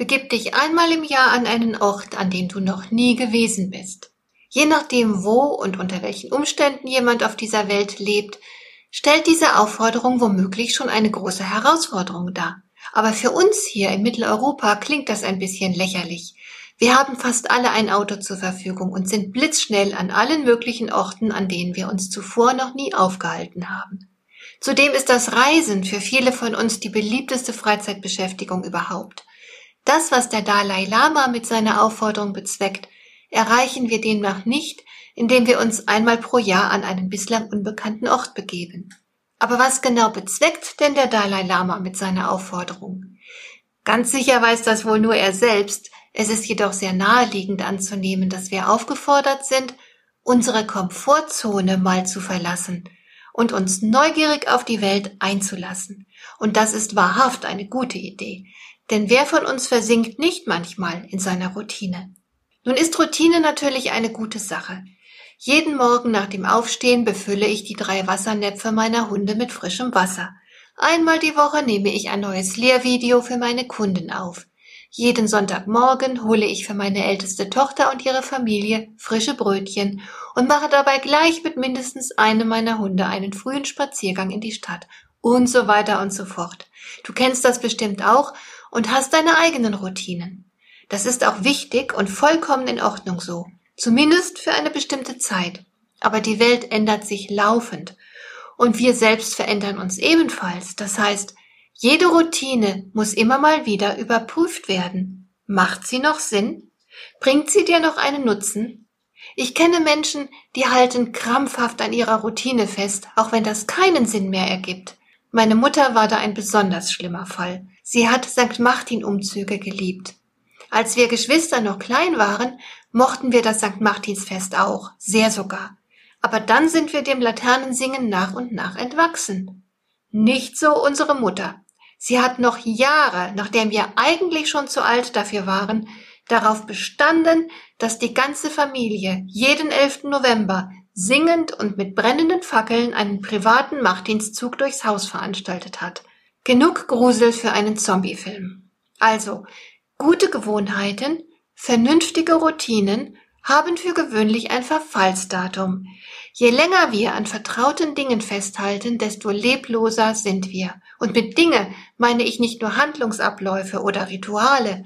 Begib dich einmal im Jahr an einen Ort, an dem du noch nie gewesen bist. Je nachdem, wo und unter welchen Umständen jemand auf dieser Welt lebt, stellt diese Aufforderung womöglich schon eine große Herausforderung dar. Aber für uns hier in Mitteleuropa klingt das ein bisschen lächerlich. Wir haben fast alle ein Auto zur Verfügung und sind blitzschnell an allen möglichen Orten, an denen wir uns zuvor noch nie aufgehalten haben. Zudem ist das Reisen für viele von uns die beliebteste Freizeitbeschäftigung überhaupt. Das, was der Dalai Lama mit seiner Aufforderung bezweckt, erreichen wir demnach nicht, indem wir uns einmal pro Jahr an einen bislang unbekannten Ort begeben. Aber was genau bezweckt denn der Dalai Lama mit seiner Aufforderung? Ganz sicher weiß das wohl nur er selbst, es ist jedoch sehr naheliegend anzunehmen, dass wir aufgefordert sind, unsere Komfortzone mal zu verlassen und uns neugierig auf die Welt einzulassen. Und das ist wahrhaft eine gute Idee, denn wer von uns versinkt nicht manchmal in seiner Routine? Nun ist Routine natürlich eine gute Sache. Jeden Morgen nach dem Aufstehen befülle ich die drei Wassernäpfe meiner Hunde mit frischem Wasser. Einmal die Woche nehme ich ein neues Lehrvideo für meine Kunden auf. Jeden Sonntagmorgen hole ich für meine älteste Tochter und ihre Familie frische Brötchen und mache dabei gleich mit mindestens einem meiner Hunde einen frühen Spaziergang in die Stadt und so weiter und so fort. Du kennst das bestimmt auch und hast deine eigenen Routinen. Das ist auch wichtig und vollkommen in Ordnung so, zumindest für eine bestimmte Zeit. Aber die Welt ändert sich laufend und wir selbst verändern uns ebenfalls. Das heißt, jede Routine muss immer mal wieder überprüft werden. Macht sie noch Sinn? Bringt sie dir noch einen Nutzen? Ich kenne Menschen, die halten krampfhaft an ihrer Routine fest, auch wenn das keinen Sinn mehr ergibt. Meine Mutter war da ein besonders schlimmer Fall. Sie hat St. Martin-Umzüge geliebt. Als wir Geschwister noch klein waren, mochten wir das St. Martinsfest auch, sehr sogar. Aber dann sind wir dem Laternensingen nach und nach entwachsen. Nicht so unsere Mutter. Sie hat noch Jahre, nachdem wir eigentlich schon zu alt dafür waren, darauf bestanden, dass die ganze Familie jeden 11. November singend und mit brennenden Fackeln einen privaten Machtdienstzug durchs Haus veranstaltet hat. Genug Grusel für einen Zombiefilm. Also, gute Gewohnheiten, vernünftige Routinen haben für gewöhnlich ein Verfallsdatum. Je länger wir an vertrauten Dingen festhalten, desto lebloser sind wir. Und mit Dinge meine ich nicht nur Handlungsabläufe oder Rituale,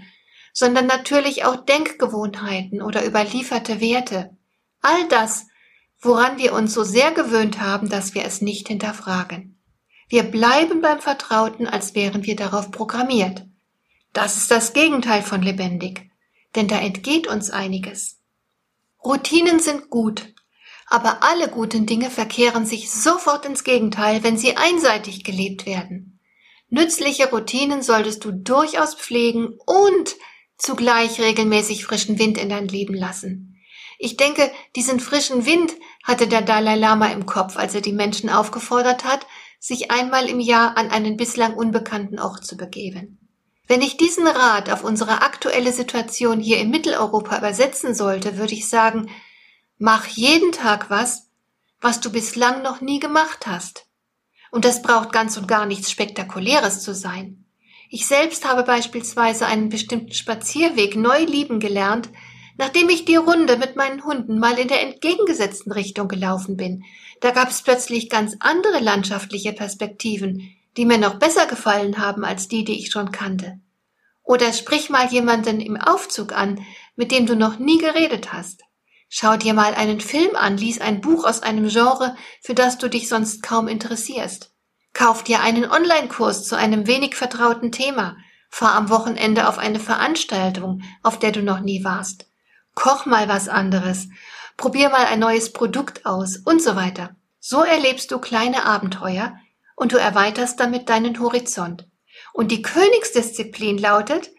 sondern natürlich auch Denkgewohnheiten oder überlieferte Werte. All das woran wir uns so sehr gewöhnt haben, dass wir es nicht hinterfragen. Wir bleiben beim Vertrauten, als wären wir darauf programmiert. Das ist das Gegenteil von lebendig, denn da entgeht uns einiges. Routinen sind gut, aber alle guten Dinge verkehren sich sofort ins Gegenteil, wenn sie einseitig gelebt werden. Nützliche Routinen solltest du durchaus pflegen und zugleich regelmäßig frischen Wind in dein Leben lassen. Ich denke, diesen frischen Wind hatte der Dalai Lama im Kopf, als er die Menschen aufgefordert hat, sich einmal im Jahr an einen bislang unbekannten Ort zu begeben. Wenn ich diesen Rat auf unsere aktuelle Situation hier in Mitteleuropa übersetzen sollte, würde ich sagen, mach jeden Tag was, was du bislang noch nie gemacht hast. Und das braucht ganz und gar nichts Spektakuläres zu sein. Ich selbst habe beispielsweise einen bestimmten Spazierweg neu lieben gelernt, Nachdem ich die Runde mit meinen Hunden mal in der entgegengesetzten Richtung gelaufen bin, da gab es plötzlich ganz andere landschaftliche Perspektiven, die mir noch besser gefallen haben als die, die ich schon kannte. Oder sprich mal jemanden im Aufzug an, mit dem du noch nie geredet hast. Schau dir mal einen Film an, lies ein Buch aus einem Genre, für das du dich sonst kaum interessierst. Kauf dir einen Online-Kurs zu einem wenig vertrauten Thema. Fahr am Wochenende auf eine Veranstaltung, auf der du noch nie warst. Koch mal was anderes. Probier mal ein neues Produkt aus und so weiter. So erlebst du kleine Abenteuer und du erweiterst damit deinen Horizont. Und die Königsdisziplin lautet,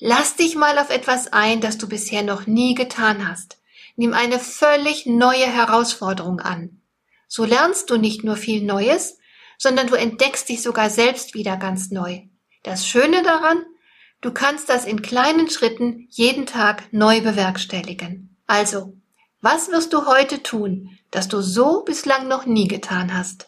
Lass dich mal auf etwas ein, das du bisher noch nie getan hast. Nimm eine völlig neue Herausforderung an. So lernst du nicht nur viel Neues, sondern du entdeckst dich sogar selbst wieder ganz neu. Das Schöne daran, du kannst das in kleinen Schritten jeden Tag neu bewerkstelligen. Also, was wirst du heute tun, das du so bislang noch nie getan hast?